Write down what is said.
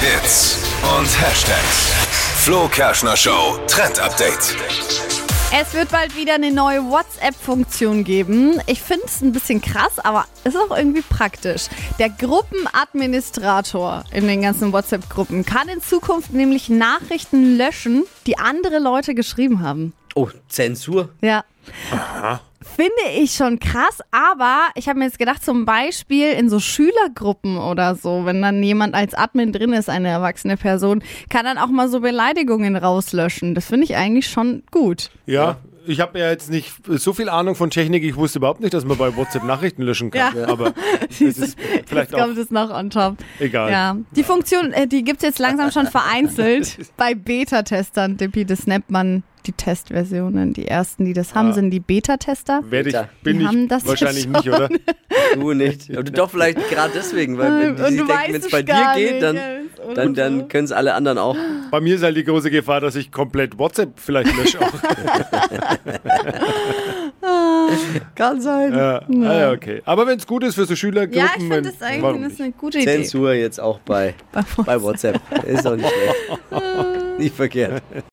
Hits und Hashtags. Flo Kerschner Show Trend Update. Es wird bald wieder eine neue WhatsApp-Funktion geben. Ich finde es ein bisschen krass, aber ist auch irgendwie praktisch. Der Gruppenadministrator in den ganzen WhatsApp-Gruppen kann in Zukunft nämlich Nachrichten löschen, die andere Leute geschrieben haben. Oh, Zensur. Ja. Finde ich schon krass, aber ich habe mir jetzt gedacht, zum Beispiel in so Schülergruppen oder so, wenn dann jemand als Admin drin ist, eine erwachsene Person, kann dann auch mal so Beleidigungen rauslöschen. Das finde ich eigentlich schon gut. Ja, ich habe ja jetzt nicht so viel Ahnung von Technik. Ich wusste überhaupt nicht, dass man bei WhatsApp Nachrichten löschen kann. Ja. Aber das ist vielleicht jetzt auch kommt es noch on top. egal. Ja, die Funktion, äh, die gibt es jetzt langsam schon vereinzelt bei Beta-Testern. Dippi, das nennt man die Testversionen. Die ersten, die das haben, Ja. sind die Beta-Tester. Werde ich, Beta. bin Die haben ich das wahrscheinlich schon. nicht, oder? Du nicht. Oder doch vielleicht gerade deswegen, weil wenn die du denken, wenn es bei dir geht, nicht, dann, ja, dann, dann können es alle anderen auch. Bei mir ist halt die große Gefahr, dass ich komplett WhatsApp vielleicht lösche. Auch. Kann sein. ja. Ah, ja, okay. Aber wenn es gut ist für so Schülergruppen, Ja, ich finde das eigentlich das ist eine gute Idee. Zensur jetzt auch bei, bei WhatsApp. Ist doch nicht schlecht. nicht verkehrt.